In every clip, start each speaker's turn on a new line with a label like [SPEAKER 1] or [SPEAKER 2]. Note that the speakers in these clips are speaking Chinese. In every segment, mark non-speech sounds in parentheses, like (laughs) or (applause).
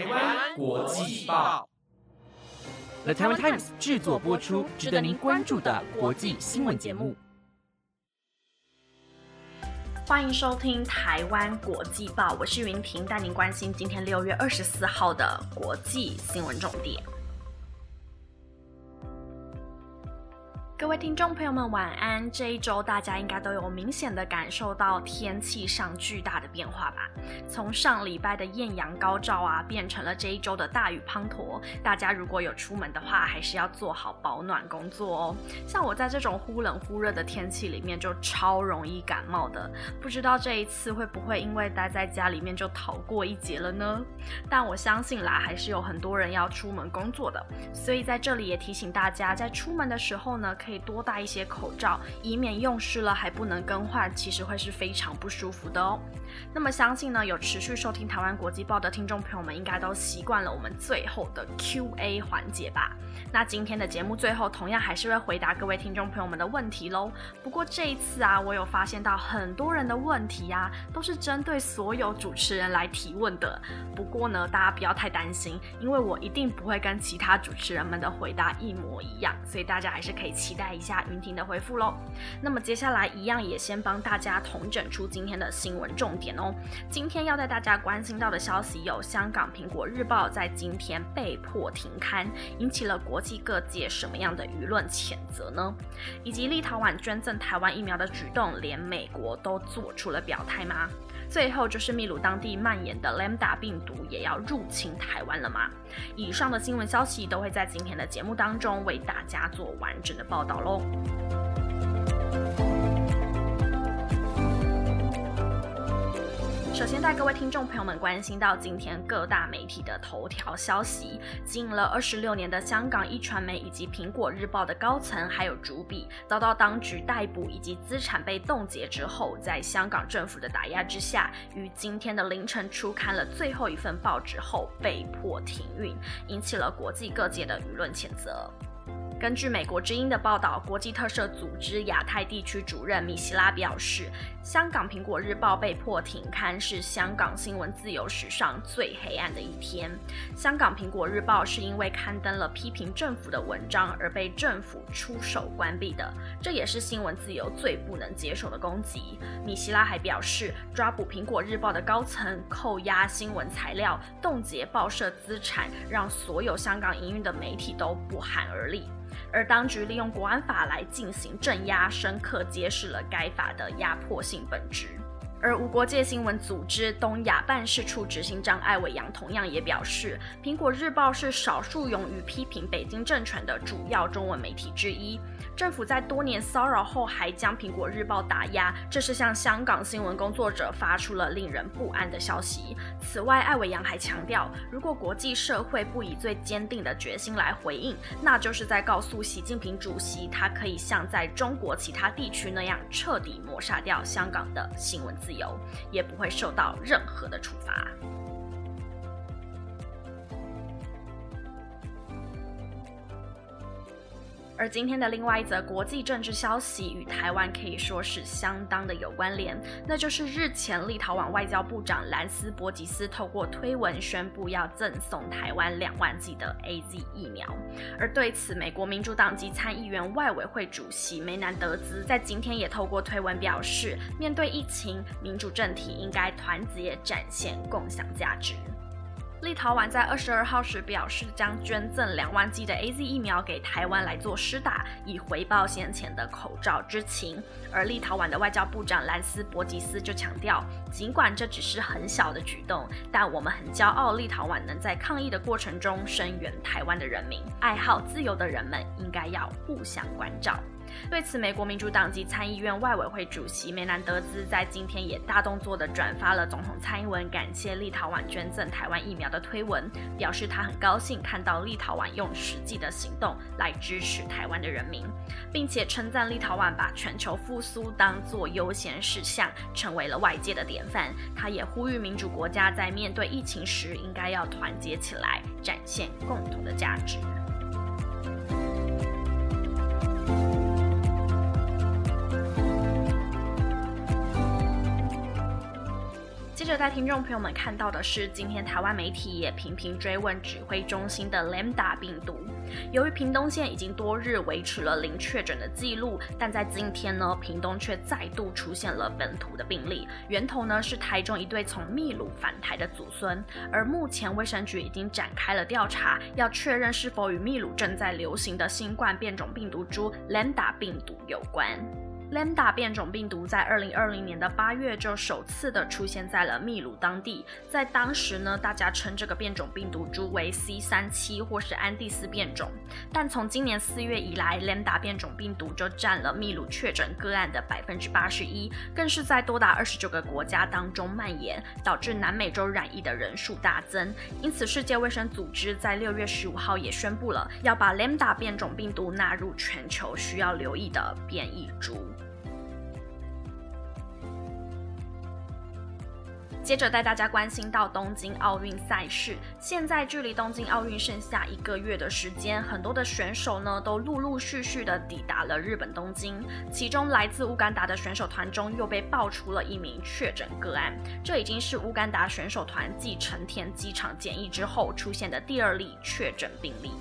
[SPEAKER 1] 台湾国际报
[SPEAKER 2] ，The Taiwan Times 制作播出，值得您关注的国际新闻节目。
[SPEAKER 3] 欢迎收听台湾国际报，我是云婷，带您关心今天六月二十四号的国际新闻重点。各位听众朋友们，晚安！这一周大家应该都有明显的感受到天气上巨大的变化吧？从上礼拜的艳阳高照啊，变成了这一周的大雨滂沱。大家如果有出门的话，还是要做好保暖工作哦。像我在这种忽冷忽热的天气里面，就超容易感冒的。不知道这一次会不会因为待在家里面就逃过一劫了呢？但我相信啦，还是有很多人要出门工作的。所以在这里也提醒大家，在出门的时候呢，可可以多戴一些口罩，以免用湿了还不能更换，其实会是非常不舒服的哦。那么相信呢，有持续收听台湾国际报的听众朋友们，应该都习惯了我们最后的 Q&A 环节吧？那今天的节目最后，同样还是会回答各位听众朋友们的问题喽。不过这一次啊，我有发现到很多人的问题啊，都是针对所有主持人来提问的。不过呢，大家不要太担心，因为我一定不会跟其他主持人们的回答一模一样，所以大家还是可以期待一下。云婷的回复喽。那么接下来一样也先帮大家统整出今天的新闻重点哦。今天要带大家关心到的消息有：香港苹果日报在今天被迫停刊，引起了国际各界什么样的舆论谴责呢？以及立陶宛捐赠台湾疫苗的举动，连美国都做出了表态吗？最后就是秘鲁当地蔓延的 Lambda 病毒也要入侵台湾了吗？以上的新闻消息都会在今天的节目当中为大家做完整的报道喽。首先带各位听众朋友们关心到今天各大媒体的头条消息，经营了二十六年的香港一传媒以及苹果日报的高层还有主笔遭到当局逮捕以及资产被冻结之后，在香港政府的打压之下，于今天的凌晨出刊了最后一份报纸后被迫停运，引起了国际各界的舆论谴责。根据美国之音的报道，国际特赦组织亚太地区主任米希拉表示，香港苹果日报被迫停刊是香港新闻自由史上最黑暗的一天。香港苹果日报是因为刊登了批评政府的文章而被政府出手关闭的，这也是新闻自由最不能接受的攻击。米希拉还表示，抓捕苹果日报的高层，扣押新闻材料，冻结报社资产，让所有香港营运的媒体都不寒而栗。而当局利用国安法来进行镇压，深刻揭示了该法的压迫性本质。而无国界新闻组织东亚办事处执行长艾伟阳同样也表示，《苹果日报》是少数勇于批评北京政权的主要中文媒体之一。政府在多年骚扰后，还将《苹果日报》打压，这是向香港新闻工作者发出了令人不安的消息。此外，艾伟阳还强调，如果国际社会不以最坚定的决心来回应，那就是在告诉习近平主席，他可以像在中国其他地区那样，彻底抹杀掉香港的新闻，自由也不会受到任何的处罚。而今天的另外一则国际政治消息与台湾可以说是相当的有关联，那就是日前立陶宛外交部长兰斯伯吉斯透过推文宣布要赠送台湾两万剂的 A Z 疫苗。而对此，美国民主党籍参议员外委会主席梅南德兹在今天也透过推文表示，面对疫情，民主政体应该团结，展现共享价值。立陶宛在二十二号时表示，将捐赠两万剂的 A Z 疫苗给台湾来做施打，以回报先前的口罩之情。而立陶宛的外交部长兰斯伯吉斯就强调，尽管这只是很小的举动，但我们很骄傲，立陶宛能在抗疫的过程中声援台湾的人民。爱好自由的人们应该要互相关照。对此，美国民主党籍参议院外委会主席梅南德兹在今天也大动作的转发了总统蔡英文感谢立陶宛捐赠台湾疫苗的推文，表示他很高兴看到立陶宛用实际的行动来支持台湾的人民，并且称赞立陶宛把全球复苏当作优先事项，成为了外界的典范。他也呼吁民主国家在面对疫情时应该要团结起来，展现共同的价值。着带听众朋友们看到的是，今天台湾媒体也频频追问指挥中心的 Lambda 病毒。由于屏东县已经多日维持了零确诊的记录，但在今天呢，屏东却再度出现了本土的病例，源头呢是台中一对从秘鲁返台的祖孙。而目前卫生局已经展开了调查，要确认是否与秘鲁正在流行的新冠变种病毒株 Lambda 病毒有关。Lambda 变种病毒在二零二零年的八月就首次的出现在了秘鲁当地，在当时呢，大家称这个变种病毒株为 C 三七或是安第斯变种。但从今年四月以来，Lambda 变种病毒就占了秘鲁确诊个案的百分之八十一，更是在多达二十九个国家当中蔓延，导致南美洲染疫的人数大增。因此，世界卫生组织在六月十五号也宣布了，要把 Lambda 变种病毒纳入全球需要留意的变异株。接着带大家关心到东京奥运赛事，现在距离东京奥运剩下一个月的时间，很多的选手呢都陆陆续续的抵达了日本东京，其中来自乌干达的选手团中又被爆出了一名确诊个案，这已经是乌干达选手团继成田机场检疫之后出现的第二例确诊病例。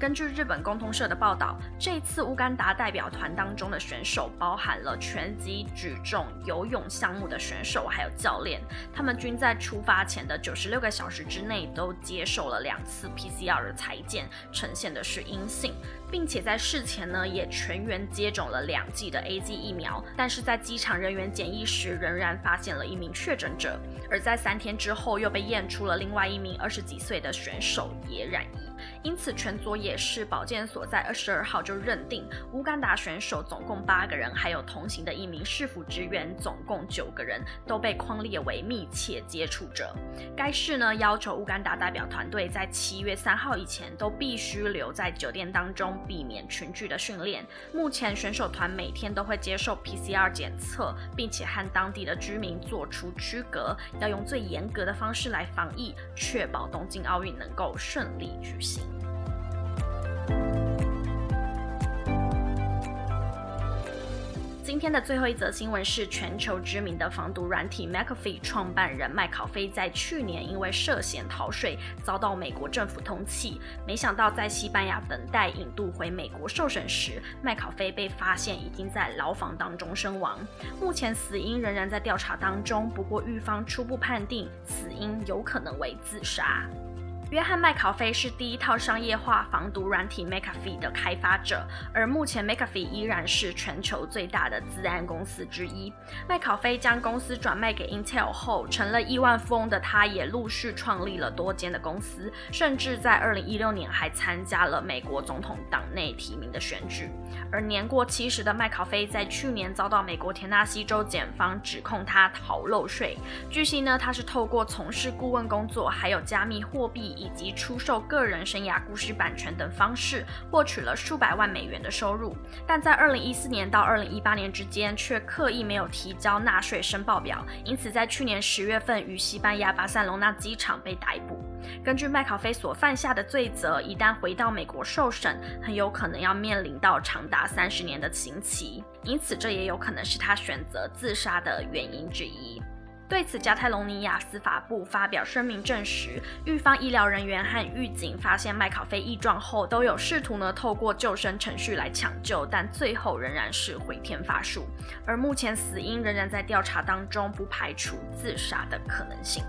[SPEAKER 3] 根据日本共同社的报道，这次乌干达代表团当中的选手包含了拳击、举重、游泳项目的选手，还有教练。他们均在出发前的九十六个小时之内都接受了两次 PCR 的裁剪，呈现的是阴性，并且在事前呢也全员接种了两剂的 A Z 疫苗。但是在机场人员检疫时，仍然发现了一名确诊者，而在三天之后又被验出了另外一名二十几岁的选手也染疫。因此，全佐野市保健所在二十二号就认定乌干达选手总共八个人，还有同行的一名市府职员，总共九个人都被框列为密切接触者。该市呢要求乌干达代表团队在七月三号以前都必须留在酒店当中，避免群聚的训练。目前选手团每天都会接受 PCR 检测，并且和当地的居民做出区隔，要用最严格的方式来防疫，确保东京奥运能够顺利举行。今天的最后一则新闻是，全球知名的防毒软体 McAfee 创办人麦考菲在去年因为涉嫌逃税，遭到美国政府通缉。没想到在西班牙等待引渡回美国受审时，麦考菲被发现已经在牢房当中身亡。目前死因仍然在调查当中，不过狱方初步判定死因有可能为自杀。约翰麦考菲是第一套商业化防毒软体 McAfee 的开发者，而目前 McAfee 依然是全球最大的资安公司之一。麦考菲将公司转卖给 Intel 后，成了亿万富翁的他，也陆续创立了多间的公司，甚至在2016年还参加了美国总统党内提名的选举。而年过七十的麦考菲在去年遭到美国田纳西州检方指控他逃漏税。据悉呢，他是透过从事顾问工作，还有加密货币。以及出售个人生涯故事版权等方式，获取了数百万美元的收入，但在二零一四年到二零一八年之间，却刻意没有提交纳税申报表，因此在去年十月份于西班牙巴塞隆纳机场被逮捕。根据麦考菲所犯下的罪责，一旦回到美国受审，很有可能要面临到长达三十年的刑期，因此这也有可能是他选择自杀的原因之一。对此，加泰隆尼亚司法部发表声明证实，狱方医疗人员和狱警发现麦考菲异状后，都有试图呢透过救生程序来抢救，但最后仍然是回天乏术。而目前死因仍然在调查当中，不排除自杀的可能性。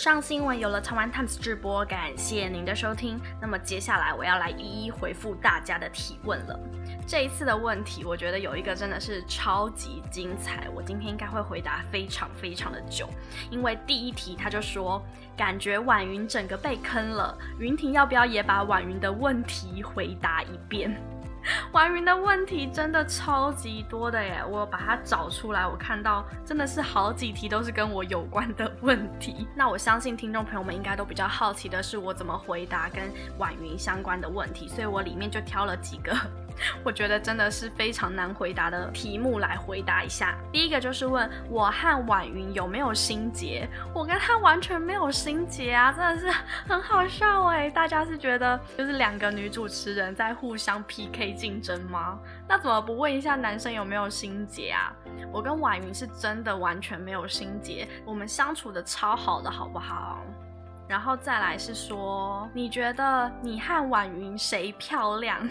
[SPEAKER 3] 上新闻有了台湾 Times 直播，感谢您的收听。那么接下来我要来一一回复大家的提问了。这一次的问题，我觉得有一个真的是超级精彩，我今天应该会回答非常非常的久，因为第一题他就说，感觉婉云整个被坑了，云婷要不要也把婉云的问题回答一遍？(laughs) 婉云的问题真的超级多的耶，我把它找出来，我看到真的是好几题都是跟我有关的问题。(laughs) 那我相信听众朋友们应该都比较好奇的是我怎么回答跟婉云相关的问题，所以我里面就挑了几个我觉得真的是非常难回答的题目，来回答一下。第一个就是问我和婉云有没有心结，我跟他完全没有心结啊，真的是很好笑哎！大家是觉得就是两个女主持人在互相 PK 竞争吗？那怎么不问一下男生有没有心结啊？我跟婉云是真的完全没有心结，我们相处的超好的，好不好？然后再来是说，你觉得你和婉云谁漂亮？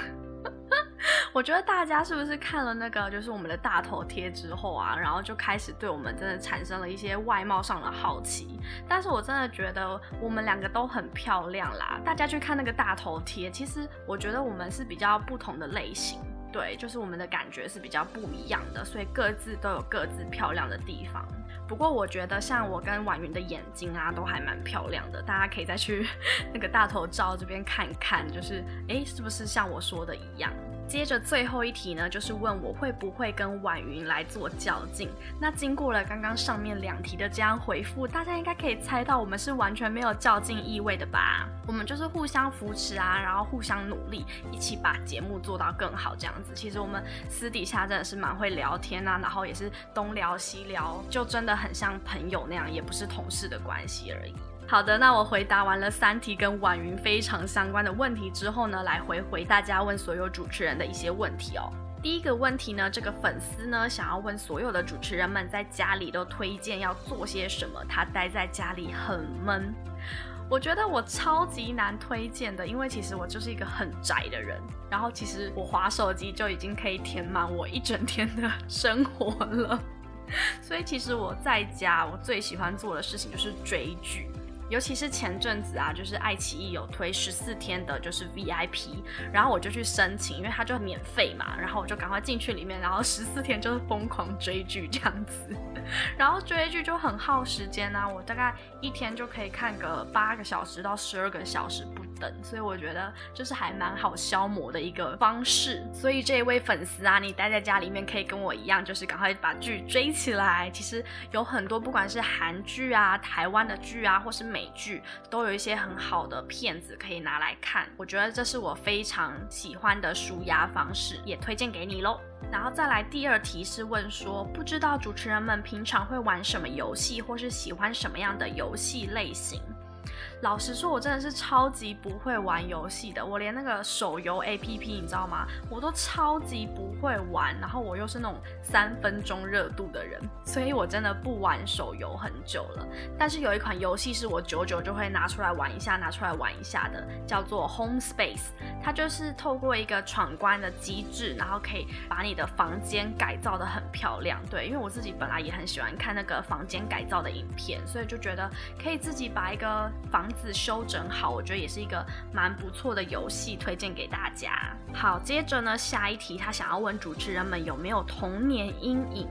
[SPEAKER 3] (laughs) 我觉得大家是不是看了那个就是我们的大头贴之后啊，然后就开始对我们真的产生了一些外貌上的好奇？但是我真的觉得我们两个都很漂亮啦。大家去看那个大头贴，其实我觉得我们是比较不同的类型，对，就是我们的感觉是比较不一样的，所以各自都有各自漂亮的地方。不过我觉得像我跟婉云的眼睛啊，都还蛮漂亮的，大家可以再去 (laughs) 那个大头照这边看看，就是哎，是不是像我说的一样？接着最后一题呢，就是问我会不会跟婉云来做较劲。那经过了刚刚上面两题的这样回复，大家应该可以猜到我们是完全没有较劲意味的吧？我们就是互相扶持啊，然后互相努力，一起把节目做到更好这样子。其实我们私底下真的是蛮会聊天啊，然后也是东聊西聊，就真的很像朋友那样，也不是同事的关系而已。好的，那我回答完了三题跟婉云非常相关的问题之后呢，来回回大家问所有主持人的一些问题哦。第一个问题呢，这个粉丝呢想要问所有的主持人们在家里都推荐要做些什么？他待在家里很闷，我觉得我超级难推荐的，因为其实我就是一个很宅的人，然后其实我划手机就已经可以填满我一整天的生活了，所以其实我在家我最喜欢做的事情就是追剧。尤其是前阵子啊，就是爱奇艺有推十四天的，就是 VIP，然后我就去申请，因为它就免费嘛，然后我就赶快进去里面，然后十四天就是疯狂追剧这样子，(laughs) 然后追剧就很耗时间啊，我大概一天就可以看个八个小时到十二个小时不等，所以我觉得就是还蛮好消磨的一个方式。所以这一位粉丝啊，你待在家里面可以跟我一样，就是赶快把剧追起来。其实有很多不管是韩剧啊、台湾的剧啊，或是美。美剧都有一些很好的片子可以拿来看，我觉得这是我非常喜欢的舒压方式，也推荐给你喽。然后再来第二题是问说，不知道主持人们平常会玩什么游戏，或是喜欢什么样的游戏类型？老实说，我真的是超级不会玩游戏的。我连那个手游 APP，你知道吗？我都超级不会玩。然后我又是那种三分钟热度的人，所以我真的不玩手游很久了。但是有一款游戏是我久久就会拿出来玩一下，拿出来玩一下的，叫做 Home Space。它就是透过一个闯关的机制，然后可以把你的房间改造的很漂亮。对，因为我自己本来也很喜欢看那个房间改造的影片，所以就觉得可以自己把一个房子修整好，我觉得也是一个蛮不错的游戏，推荐给大家。好，接着呢，下一题，他想要问主持人们有没有童年阴影。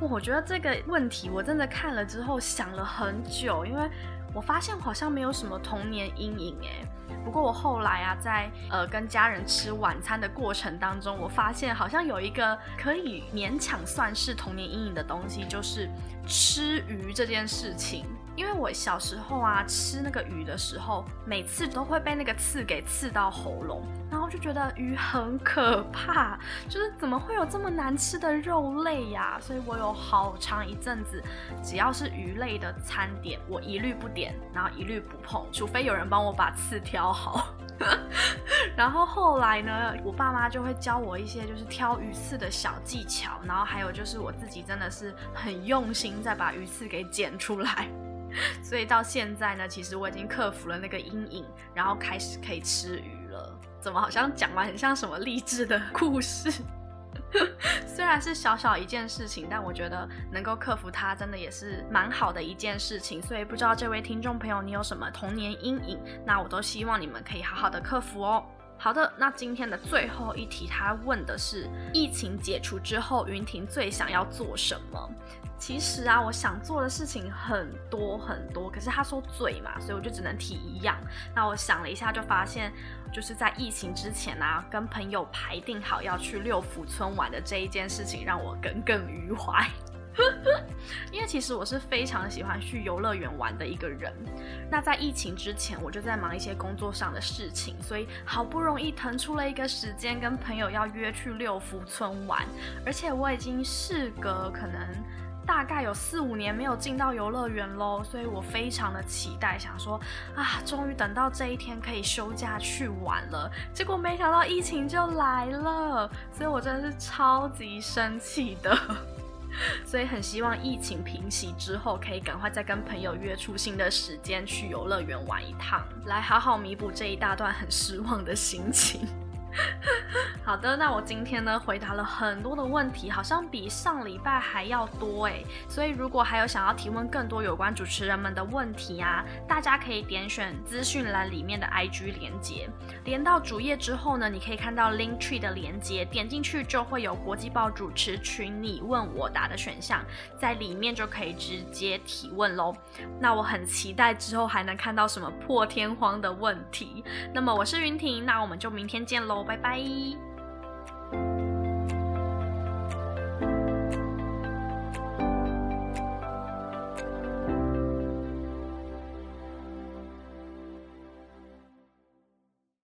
[SPEAKER 3] 我觉得这个问题我真的看了之后想了很久，因为我发现好像没有什么童年阴影诶。不过我后来啊，在呃跟家人吃晚餐的过程当中，我发现好像有一个可以勉强算是童年阴影的东西，就是吃鱼这件事情。因为我小时候啊，吃那个鱼的时候，每次都会被那个刺给刺到喉咙，然后就觉得鱼很可怕，就是怎么会有这么难吃的肉类呀？所以我有好长一阵子，只要是鱼类的餐点，我一律不点，然后一律不碰，除非有人帮我把刺挑好。然后后来呢，我爸妈就会教我一些就是挑鱼刺的小技巧，然后还有就是我自己真的是很用心在把鱼刺给剪出来。(laughs) 所以到现在呢，其实我已经克服了那个阴影，然后开始可以吃鱼了。怎么好像讲完很像什么励志的故事？(laughs) 虽然是小小一件事情，但我觉得能够克服它，真的也是蛮好的一件事情。所以不知道这位听众朋友你有什么童年阴影？那我都希望你们可以好好的克服哦。好的，那今天的最后一题，他问的是疫情解除之后，云婷最想要做什么？其实啊，我想做的事情很多很多，可是他说嘴嘛，所以我就只能提一样。那我想了一下，就发现就是在疫情之前啊，跟朋友排定好要去六福村玩的这一件事情，让我耿耿于怀。(laughs) 因为其实我是非常喜欢去游乐园玩的一个人。那在疫情之前，我就在忙一些工作上的事情，所以好不容易腾出了一个时间，跟朋友要约去六福村玩。而且我已经事隔可能大概有四五年没有进到游乐园喽，所以我非常的期待，想说啊，终于等到这一天可以休假去玩了。结果没想到疫情就来了，所以我真的是超级生气的。(laughs) 所以很希望疫情平息之后，可以赶快再跟朋友约出新的时间去游乐园玩一趟，来好好弥补这一大段很失望的心情。(laughs) 好的，那我今天呢回答了很多的问题，好像比上礼拜还要多哎。所以如果还有想要提问更多有关主持人们的问题啊，大家可以点选资讯栏里面的 IG 连接，连到主页之后呢，你可以看到 Link Tree 的连接，点进去就会有国际报主持群你问我答的选项，在里面就可以直接提问喽。那我很期待之后还能看到什么破天荒的问题。那么我是云婷，那我们就明天见喽拜拜。